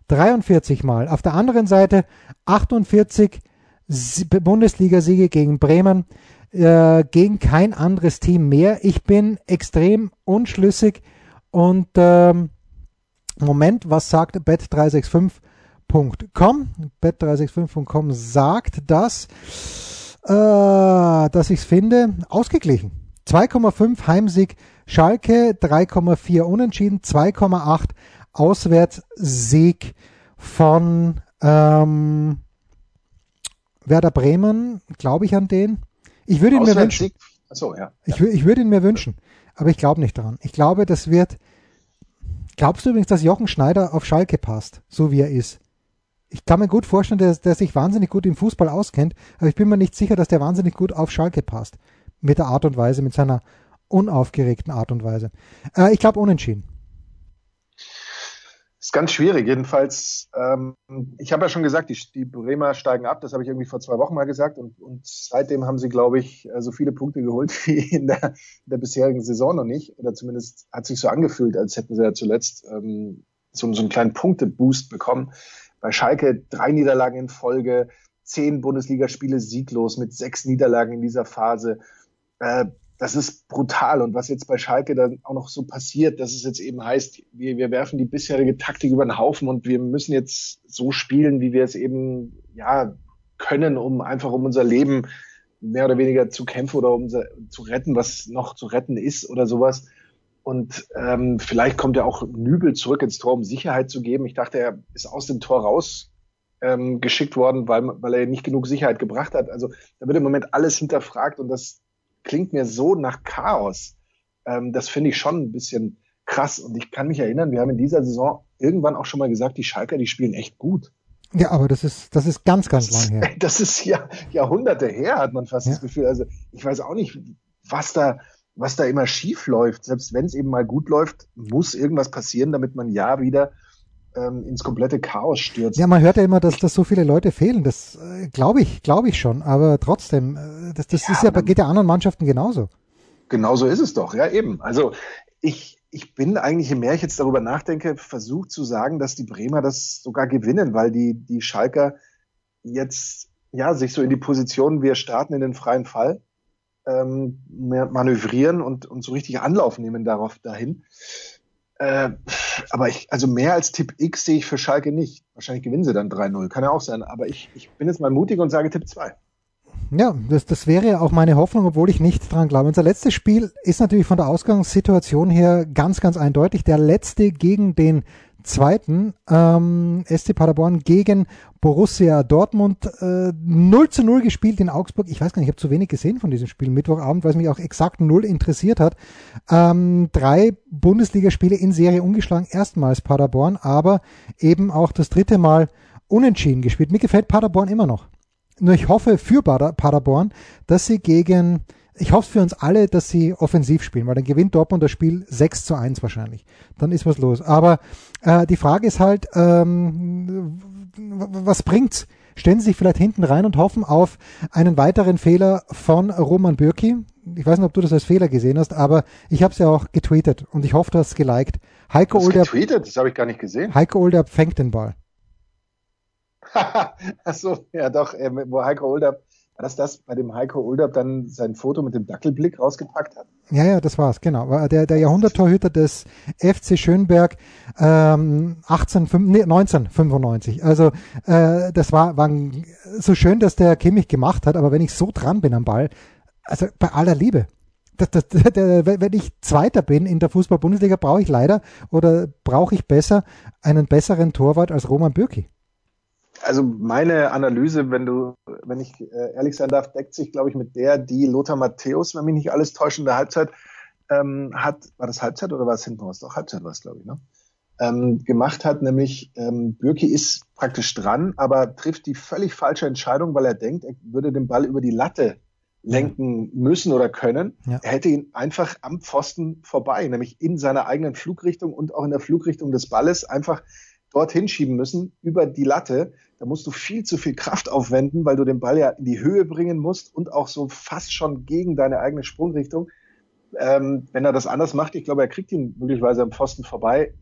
43 Mal. Auf der anderen Seite 48 Bundesligasiege gegen Bremen. äh, gegen kein anderes Team mehr. Ich bin extrem unschlüssig und ähm, Moment, was sagt bet365.com? Bet365.com sagt, dass, äh, dass ich es finde, ausgeglichen. 2,5 Heimsieg Schalke, 3,4 Unentschieden, 2,8 Auswärtssieg von ähm, Werder Bremen, glaube ich an den. Ich würde ihn mir wünschen. Achso, ja. Ich, ich würde ihn mir wünschen, aber ich glaube nicht daran. Ich glaube, das wird. Glaubst du übrigens, dass Jochen Schneider auf Schalke passt, so wie er ist? Ich kann mir gut vorstellen, dass der sich wahnsinnig gut im Fußball auskennt, aber ich bin mir nicht sicher, dass der wahnsinnig gut auf Schalke passt. Mit der Art und Weise, mit seiner unaufgeregten Art und Weise. Äh, ich glaube unentschieden ist ganz schwierig. Jedenfalls, ähm, ich habe ja schon gesagt, die, die Bremer steigen ab. Das habe ich irgendwie vor zwei Wochen mal gesagt. Und, und seitdem haben sie, glaube ich, äh, so viele Punkte geholt wie in der, in der bisherigen Saison noch nicht. Oder zumindest hat sich so angefühlt, als hätten sie ja zuletzt ähm, so, so einen kleinen Punkteboost bekommen. Bei Schalke drei Niederlagen in Folge, zehn Bundesligaspiele sieglos mit sechs Niederlagen in dieser Phase. Äh, das ist brutal. Und was jetzt bei Schalke dann auch noch so passiert, dass es jetzt eben heißt, wir, wir werfen die bisherige Taktik über den Haufen und wir müssen jetzt so spielen, wie wir es eben ja können, um einfach um unser Leben mehr oder weniger zu kämpfen oder um zu retten, was noch zu retten ist oder sowas. Und ähm, vielleicht kommt ja auch Nübel zurück ins Tor, um Sicherheit zu geben. Ich dachte, er ist aus dem Tor raus ähm, geschickt worden, weil, weil er nicht genug Sicherheit gebracht hat. Also da wird im Moment alles hinterfragt und das klingt mir so nach Chaos. Ähm, das finde ich schon ein bisschen krass. Und ich kann mich erinnern, wir haben in dieser Saison irgendwann auch schon mal gesagt, die Schalker, die spielen echt gut. Ja, aber das ist, das ist ganz, ganz lang her. Das ist ja Jahrhunderte her, hat man fast ja. das Gefühl. Also ich weiß auch nicht, was da, was da immer schief läuft. Selbst wenn es eben mal gut läuft, muss irgendwas passieren, damit man ja wieder ähm, ins komplette Chaos stürzt. Ja, man hört ja immer, dass, dass so viele Leute fehlen. Das äh, glaube ich, glaube ich schon. Aber trotzdem, äh, das, das ja, ist ja, geht ja anderen Mannschaften genauso. Genauso ist es doch, ja eben. Also ich, ich bin eigentlich, je mehr ich jetzt darüber nachdenke, versucht zu sagen, dass die Bremer das sogar gewinnen, weil die, die Schalker jetzt ja sich so in die Position, wir starten in den freien Fall, ähm, manövrieren und, und so richtig Anlauf nehmen darauf dahin. Äh, aber ich, also mehr als Tipp X sehe ich für Schalke nicht. Wahrscheinlich gewinnen sie dann 3-0. Kann ja auch sein. Aber ich, ich bin jetzt mal mutig und sage Tipp 2. Ja, das, das wäre auch meine Hoffnung, obwohl ich nicht dran glaube. Unser letztes Spiel ist natürlich von der Ausgangssituation her ganz, ganz eindeutig. Der letzte gegen den zweiten ähm, SC Paderborn gegen Borussia Dortmund äh, 0 zu 0 gespielt in Augsburg. Ich weiß gar nicht, ich habe zu wenig gesehen von diesem Spiel Mittwochabend, weil es mich auch exakt null interessiert hat. Ähm, drei Bundesligaspiele in Serie ungeschlagen, erstmals Paderborn, aber eben auch das dritte Mal unentschieden gespielt. Mir gefällt Paderborn immer noch. Nur ich hoffe für Paderborn, dass sie gegen ich hoffe für uns alle, dass sie offensiv spielen, weil dann gewinnt Dortmund das Spiel 6 zu 1 wahrscheinlich. Dann ist was los. Aber äh, die Frage ist halt, ähm, was bringt's? Stellen Sie sich vielleicht hinten rein und hoffen auf einen weiteren Fehler von Roman Bürki. Ich weiß nicht, ob du das als Fehler gesehen hast, aber ich habe es ja auch getweetet und ich hoffe, du hast es geliked. Heiko Olderb, getweetet? Das habe ich gar nicht gesehen. Heiko Olderb fängt den Ball. Achso, ja doch, äh, wo Heiko Olderb war das das, bei dem Heiko Ulderb dann sein Foto mit dem Dackelblick rausgepackt hat? Ja, ja, das war's, genau. Der, der Jahrhunderttorhüter des FC Schönberg ähm, 18, nee, 1995. Also äh, das war, war so schön, dass der Kimmich gemacht hat, aber wenn ich so dran bin am Ball, also bei aller Liebe, das, das, der, wenn ich Zweiter bin in der Fußball-Bundesliga, brauche ich leider oder brauche ich besser einen besseren Torwart als Roman Bürki also meine Analyse, wenn du, wenn ich äh, ehrlich sein darf, deckt sich, glaube ich, mit der, die Lothar Matthäus, wenn mich nicht alles täuscht, in der Halbzeit ähm, hat, war das Halbzeit oder war es hinten raus? Doch, Halbzeit war es, glaube ich, ne? Ähm, gemacht hat, nämlich ähm, Bürki ist praktisch dran, aber trifft die völlig falsche Entscheidung, weil er denkt, er würde den Ball über die Latte lenken müssen oder können. Ja. Er hätte ihn einfach am Pfosten vorbei, nämlich in seiner eigenen Flugrichtung und auch in der Flugrichtung des Balles einfach dorthin schieben müssen, über die Latte. Da musst du viel zu viel Kraft aufwenden, weil du den Ball ja in die Höhe bringen musst und auch so fast schon gegen deine eigene Sprungrichtung. Ähm, wenn er das anders macht, ich glaube, er kriegt ihn möglicherweise am Pfosten vorbei.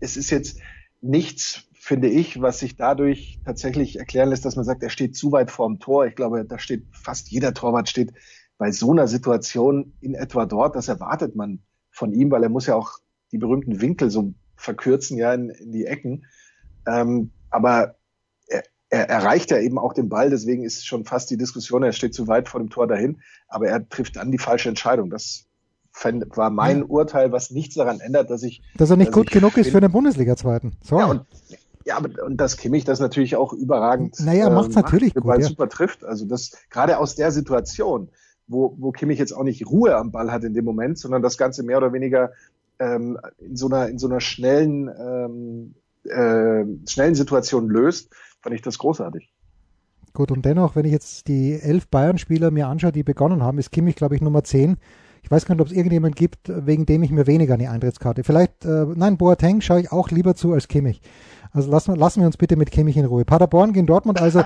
Es ist jetzt nichts, finde ich, was sich dadurch tatsächlich erklären lässt, dass man sagt, er steht zu weit vorm Tor. Ich glaube, da steht fast jeder Torwart steht bei so einer Situation in etwa dort, das erwartet man von ihm, weil er muss ja auch die berühmten Winkel so verkürzen, ja, in, in die Ecken. Ähm, aber er, er erreicht ja eben auch den Ball, deswegen ist schon fast die Diskussion, er steht zu weit vor dem Tor dahin, aber er trifft dann die falsche Entscheidung. Das war mein ja. Urteil, was nichts daran ändert, dass ich. Dass er nicht dass gut genug ist für den Bundesliga-Zweiten. So. Ja, und, ja, aber, und das Kimmich das natürlich auch überragend. Naja, macht äh, natürlich macht, gut. Ball ja. super trifft. Also das, gerade aus der Situation, wo, wo Kimmich jetzt auch nicht Ruhe am Ball hat in dem Moment, sondern das Ganze mehr oder weniger ähm, in so einer, in so einer schnellen, ähm, äh, schnellen Situation löst, fand ich das großartig. Gut, und dennoch, wenn ich jetzt die elf Bayern-Spieler mir anschaue, die begonnen haben, ist Kimmich, glaube ich, Nummer 10 ich weiß gar nicht, ob es irgendjemand gibt, wegen dem ich mir weniger eine Eintrittskarte. Vielleicht, äh, nein, Boateng schaue ich auch lieber zu als Kimmich. Also lassen, lassen wir uns bitte mit Kimmich in Ruhe. Paderborn gegen Dortmund, also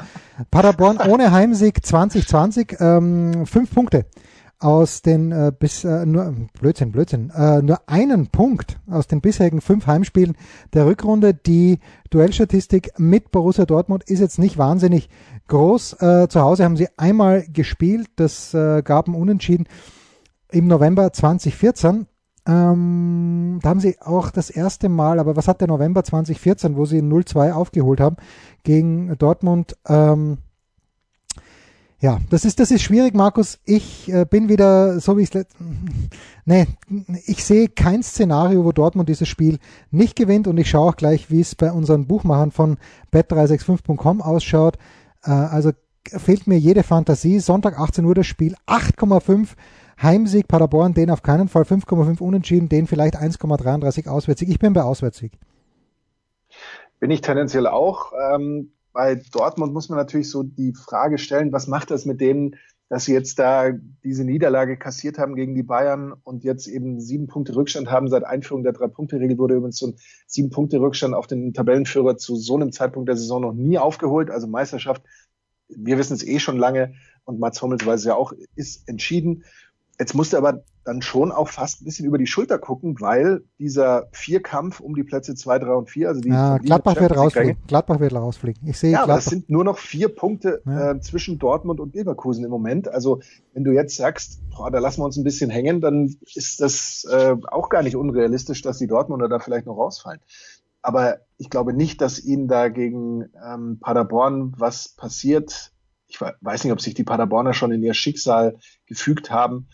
Paderborn ohne Heimsieg 2020, ähm, fünf Punkte aus den äh, bis äh, nur Blödsinn, Blödsinn, äh, nur einen Punkt aus den bisherigen fünf Heimspielen der Rückrunde. Die Duellstatistik mit Borussia Dortmund ist jetzt nicht wahnsinnig groß. Äh, zu Hause haben sie einmal gespielt, das äh, gab ein Unentschieden im November 2014. Ähm, da haben sie auch das erste Mal, aber was hat der November 2014, wo sie 0-2 aufgeholt haben gegen Dortmund? Ähm, ja, das ist, das ist schwierig, Markus. Ich äh, bin wieder so wie ich Nee, ich sehe kein Szenario, wo Dortmund dieses Spiel nicht gewinnt und ich schaue auch gleich, wie es bei unseren Buchmachern von bet365.com ausschaut. Äh, also fehlt mir jede Fantasie. Sonntag 18 Uhr das Spiel, 8,5 Heimsieg Paderborn, den auf keinen Fall 5,5 unentschieden, den vielleicht 1,33 Auswärtssieg. Ich bin bei Auswärtssieg. Bin ich tendenziell auch. Ähm, bei Dortmund muss man natürlich so die Frage stellen, was macht das mit denen, dass sie jetzt da diese Niederlage kassiert haben gegen die Bayern und jetzt eben sieben Punkte Rückstand haben. Seit Einführung der Drei-Punkte-Regel wurde übrigens so ein sieben Punkte Rückstand auf den Tabellenführer zu so einem Zeitpunkt der Saison noch nie aufgeholt. Also Meisterschaft, wir wissen es eh schon lange und Mats Hummels weiß ja auch, ist entschieden. Jetzt musste aber dann schon auch fast ein bisschen über die Schulter gucken, weil dieser Vierkampf um die Plätze 2, 3 und 4, also die ja, Gladbach wird rausfliegen. Gladbach wird rausfliegen. Ich sehe ja, Gladbach. aber es sind nur noch vier Punkte ja. äh, zwischen Dortmund und Leverkusen im Moment. Also wenn du jetzt sagst, boah, da lassen wir uns ein bisschen hängen, dann ist das äh, auch gar nicht unrealistisch, dass die Dortmunder da vielleicht noch rausfallen. Aber ich glaube nicht, dass ihnen da gegen ähm, Paderborn was passiert. Ich weiß nicht, ob sich die Paderborner schon in ihr Schicksal gefügt haben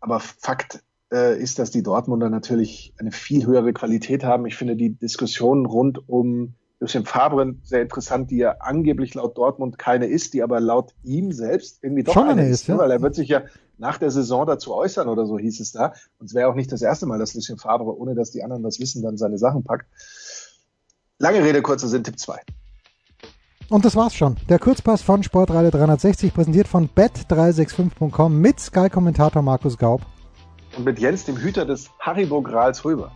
aber Fakt äh, ist, dass die Dortmunder natürlich eine viel höhere Qualität haben. Ich finde die Diskussion rund um Lucien Favre sehr interessant, die ja angeblich laut Dortmund keine ist, die aber laut ihm selbst irgendwie doch Schon eine ist, ja. weil er wird sich ja nach der Saison dazu äußern oder so hieß es da. Und es wäre auch nicht das erste Mal, dass Lucien Favre, ohne dass die anderen das wissen, dann seine Sachen packt. Lange Rede, kurzer Sinn, Tipp 2. Und das war's schon. Der Kurzpass von Sportradio 360, präsentiert von bet365.com mit Sky-Kommentator Markus Gaub. Und mit Jens, dem Hüter des Haribo-Grals rüber.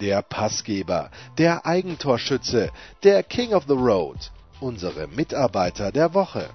Der Passgeber, der Eigentorschütze, der King of the Road, unsere Mitarbeiter der Woche.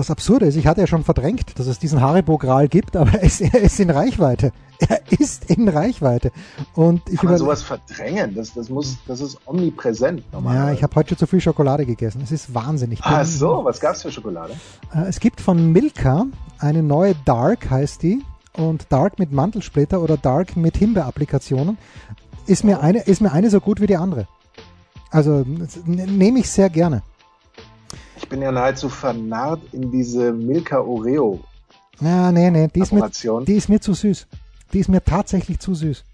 Das Absurde ist, ich hatte ja schon verdrängt, dass es diesen Haribo-Gral gibt, aber er ist, er ist in Reichweite. Er ist in Reichweite. Und ich Kann man sowas verdrängen? Das, das, muss, das ist omnipräsent. Ja, ich habe heute schon zu viel Schokolade gegessen. Es ist wahnsinnig. Ach so, was gab's für Schokolade? Äh, es gibt von Milka eine neue Dark, heißt die. Und Dark mit Mantelsplitter oder Dark mit Himbeer-Applikationen. Ist, mir eine, ist mir eine so gut wie die andere. Also nehme ich sehr gerne. Ich bin ja nahezu vernarrt in diese Milka Oreo. Ja, nee, nee, die ist, mir, die ist mir zu süß. Die ist mir tatsächlich zu süß.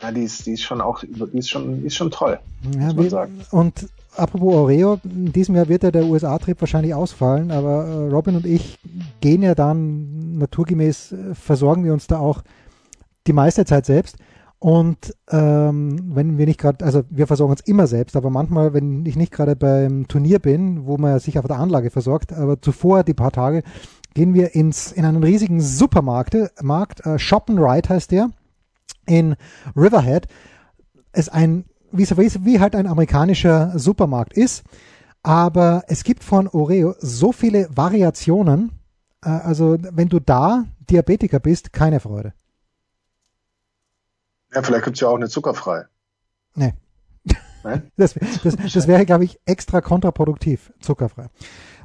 Ja, die ist, die ist schon auch, die ist schon, die ist schon toll. Ja, muss man sagen. Und apropos Oreo, in diesem Jahr wird ja der USA-Trip wahrscheinlich ausfallen, aber äh, Robin und ich gehen ja dann naturgemäß, äh, versorgen wir uns da auch die meiste Zeit selbst. Und ähm, wenn wir nicht gerade, also wir versorgen uns immer selbst, aber manchmal, wenn ich nicht gerade beim Turnier bin, wo man sich auf der Anlage versorgt, aber zuvor die paar Tage, gehen wir ins in einen riesigen Supermarkt, Markt, äh, Shop and Ride heißt der, in Riverhead. Es ein wie, wie halt ein amerikanischer Supermarkt ist, aber es gibt von Oreo so viele Variationen Äh, also wenn du da Diabetiker bist, keine Freude. Ja, vielleicht gibt's ja auch eine zuckerfrei. Nee. Nein? Das, das, das wäre, glaube ich, extra kontraproduktiv, zuckerfrei.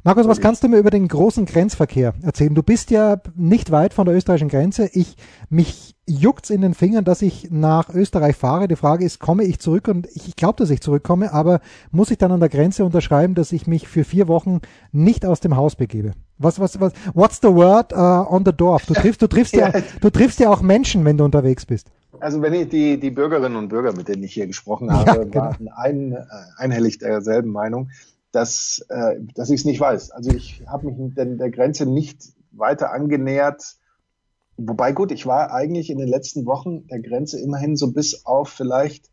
Markus, was kannst du mir über den großen Grenzverkehr erzählen? Du bist ja nicht weit von der österreichischen Grenze. Ich, mich juckt's in den Fingern, dass ich nach Österreich fahre. Die Frage ist, komme ich zurück? Und ich glaube, dass ich zurückkomme, aber muss ich dann an der Grenze unterschreiben, dass ich mich für vier Wochen nicht aus dem Haus begebe? Was, was, was, what's the word uh, on the door? Du triffst, du triffst ja, du triffst ja auch Menschen, wenn du unterwegs bist. Also wenn ich die, die Bürgerinnen und Bürger, mit denen ich hier gesprochen habe, ja, genau. waren ein, äh, einhellig derselben Meinung dass, äh, dass ich es nicht weiß. Also ich habe mich denn der Grenze nicht weiter angenähert. Wobei gut, ich war eigentlich in den letzten Wochen der Grenze immerhin so bis auf vielleicht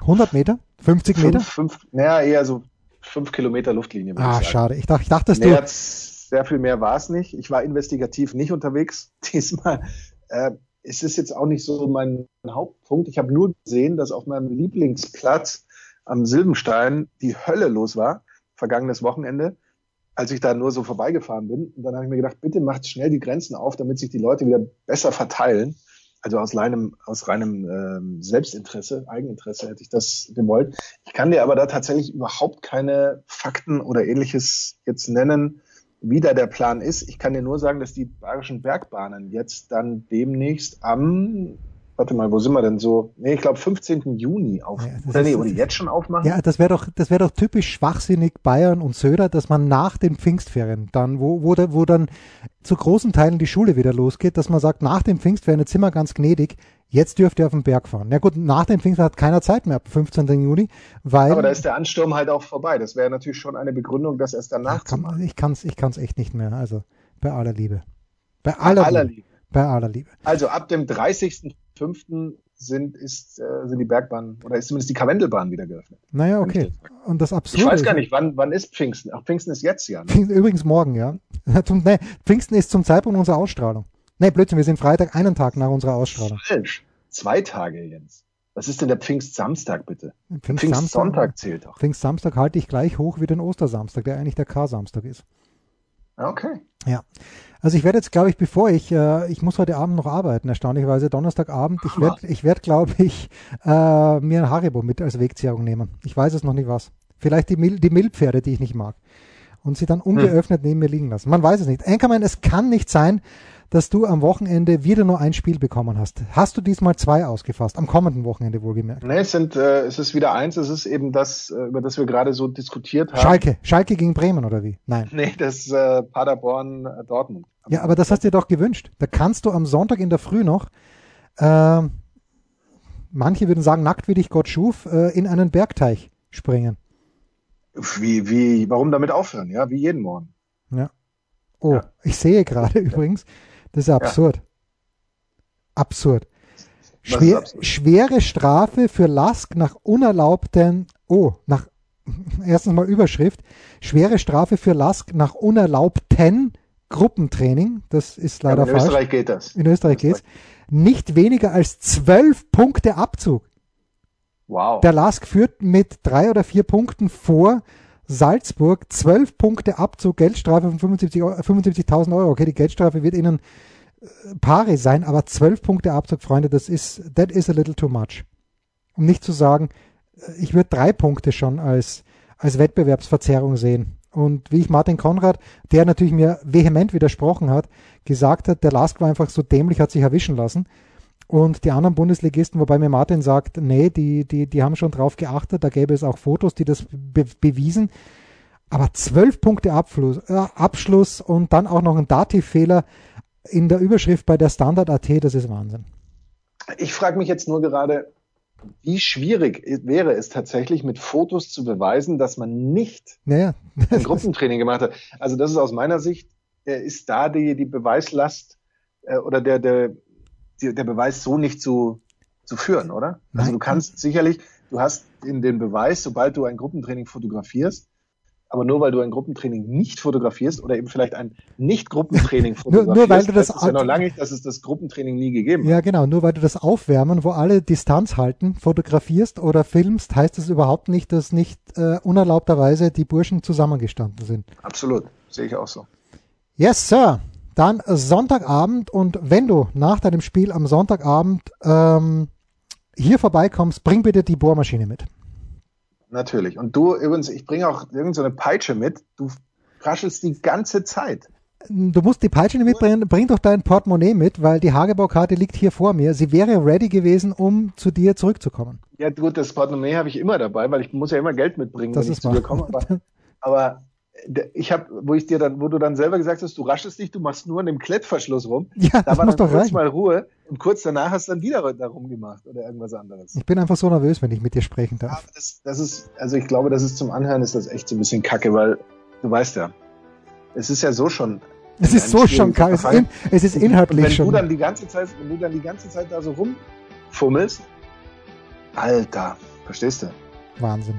100 Meter, 50 Meter. Fünf, fünf, naja, eher so fünf Kilometer Luftlinie. Ah, ich schade. Ich dachte, ich dachte, dass du sehr viel mehr war es nicht. Ich war investigativ nicht unterwegs diesmal. Äh, es ist jetzt auch nicht so mein Hauptpunkt. Ich habe nur gesehen, dass auf meinem Lieblingsplatz am Silbenstein die Hölle los war vergangenes Wochenende, als ich da nur so vorbeigefahren bin. Und dann habe ich mir gedacht, bitte macht schnell die Grenzen auf, damit sich die Leute wieder besser verteilen. Also aus reinem, aus reinem ähm, Selbstinteresse, Eigeninteresse hätte ich das gewollt. Ich kann dir aber da tatsächlich überhaupt keine Fakten oder ähnliches jetzt nennen, wie da der Plan ist. Ich kann dir nur sagen, dass die Bayerischen Bergbahnen jetzt dann demnächst am warte mal, wo sind wir denn so? Nee, ich glaube 15. Juni auf. Ja, oder nee, oder jetzt schon aufmachen? Ja, das wäre doch, das wäre doch typisch schwachsinnig Bayern und Söder, dass man nach den Pfingstferien dann, wo, wo, wo dann zu großen Teilen die Schule wieder losgeht, dass man sagt, nach den Pfingstferien, jetzt sind wir ganz gnädig, jetzt dürft ihr auf den Berg fahren. Na gut, nach den Pfingstferien hat keiner Zeit mehr ab 15. Juni, weil. Aber da ist der Ansturm halt auch vorbei. Das wäre natürlich schon eine Begründung, das erst danach kann, zu machen. Ich kann es ich kann's echt nicht mehr. Also, bei aller Liebe. Bei aller, bei aller Liebe. Liebe. Bei aller Liebe. Also ab dem 30 fünften sind, ist, äh, sind die Bergbahnen oder ist zumindest die Karwendelbahn wieder geöffnet. Naja, okay. Und das Absurde. Ich weiß gar nicht, wann, wann ist Pfingsten? Ach, Pfingsten ist jetzt ja. Ne? Pfingsten, übrigens morgen, ja. Nee, Pfingsten ist zum Zeitpunkt unserer Ausstrahlung. Nee, Blödsinn, wir sind Freitag, einen Tag nach unserer Ausstrahlung. Falsch. Zwei Tage, Jens. Was ist denn der Pfingstsamstag, bitte? Pfingstsonntag zählt doch. Pfingstsamstag halte ich gleich hoch wie den Ostersamstag, der eigentlich der K-Samstag ist. Okay. Ja. Also ich werde jetzt, glaube ich, bevor ich, äh, ich muss heute Abend noch arbeiten, erstaunlicherweise Donnerstagabend, ich werde, ich werde, glaube ich, äh, mir ein Haribo mit als Wegzehrung nehmen. Ich weiß es noch nicht was. Vielleicht die, Mil die Milpferde, die ich nicht mag. Und sie dann ungeöffnet hm. neben mir liegen lassen. Man weiß es nicht. Enkermann, es kann nicht sein, dass du am Wochenende wieder nur ein Spiel bekommen hast. Hast du diesmal zwei ausgefasst? Am kommenden Wochenende wohlgemerkt? Nee, es, sind, äh, es ist wieder eins. Es ist eben das, äh, über das wir gerade so diskutiert haben. Schalke. Schalke gegen Bremen oder wie? Nein. Nee, das äh, Paderborn äh, Dortmund. Ja, aber das hast du dir doch gewünscht. Da kannst du am Sonntag in der Früh noch, äh, manche würden sagen, nackt wie dich Gott schuf, äh, in einen Bergteich springen. Wie, wie, warum damit aufhören? Ja, wie jeden Morgen. Ja. Oh, ja. ich sehe gerade übrigens, das ist absurd. Ja. Absurd. Schwer, absurd. Schwere Strafe für Lask nach unerlaubten, oh, nach, erstens mal Überschrift, schwere Strafe für Lask nach unerlaubten Gruppentraining, das ist leider ja, in falsch. In Österreich geht das. In Österreich geht's. Nicht weniger als zwölf Punkte Abzug. Wow. Der Lask führt mit drei oder vier Punkten vor Salzburg. Zwölf Punkte Abzug, Geldstrafe von 75.000 75 Euro. Okay, die Geldstrafe wird ihnen äh, Pare sein, aber zwölf Punkte Abzug, Freunde, das ist, that is a little too much. Um nicht zu sagen, äh, ich würde drei Punkte schon als, als Wettbewerbsverzerrung sehen. Und wie ich Martin Konrad, der natürlich mir vehement widersprochen hat, gesagt hat, der Lask war einfach so dämlich, hat sich erwischen lassen. Und die anderen Bundesligisten, wobei mir Martin sagt, nee, die, die, die haben schon drauf geachtet, da gäbe es auch Fotos, die das be bewiesen. Aber zwölf Punkte Abfluss, äh, Abschluss und dann auch noch ein Dativfehler in der Überschrift bei der Standard.at, das ist Wahnsinn. Ich frage mich jetzt nur gerade, wie schwierig wäre es tatsächlich, mit Fotos zu beweisen, dass man nicht naja. ein Gruppentraining gemacht hat. Also das ist aus meiner Sicht, äh, ist da die, die Beweislast äh, oder der, der, der Beweis so nicht zu, zu führen, oder? Also du kannst sicherlich, du hast in den Beweis, sobald du ein Gruppentraining fotografierst, aber nur weil du ein Gruppentraining nicht fotografierst oder eben vielleicht ein Nicht-Gruppentraining fotografierst, nur, nur weil du das, das ist ja noch lange nicht, dass es das Gruppentraining nie gegeben hat. Ja, genau. Nur weil du das Aufwärmen, wo alle Distanz halten, fotografierst oder filmst, heißt das überhaupt nicht, dass nicht äh, unerlaubterweise die Burschen zusammengestanden sind. Absolut. Sehe ich auch so. Yes, Sir. Dann Sonntagabend und wenn du nach deinem Spiel am Sonntagabend ähm, hier vorbeikommst, bring bitte die Bohrmaschine mit. Natürlich. Und du übrigens, ich bringe auch irgendeine so Peitsche mit. Du raschelst die ganze Zeit. Du musst die Peitsche mitbringen, bring doch dein Portemonnaie mit, weil die Hagebaukarte liegt hier vor mir. Sie wäre ready gewesen, um zu dir zurückzukommen. Ja gut, das Portemonnaie habe ich immer dabei, weil ich muss ja immer Geld mitbringen, das wenn ich zu dir komme. Aber, aber ich habe, wo ich dir dann, wo du dann selber gesagt hast, du raschest dich, du machst nur an dem Klettverschluss rum. Ja, da war dann kurz reichen. mal Ruhe und kurz danach hast du dann wieder darum gemacht oder irgendwas anderes. Ich bin einfach so nervös, wenn ich mit dir sprechen darf. Ja, das, das ist, also ich glaube, das ist zum Anhören ist das echt so ein bisschen kacke, weil du weißt ja, es ist ja so schon. Es ist so schon kacke. Es, in, es ist inhaltlich wenn schon. Du dann die ganze Zeit, wenn du dann die ganze Zeit da so rumfummelst, Alter, verstehst du? Wahnsinn.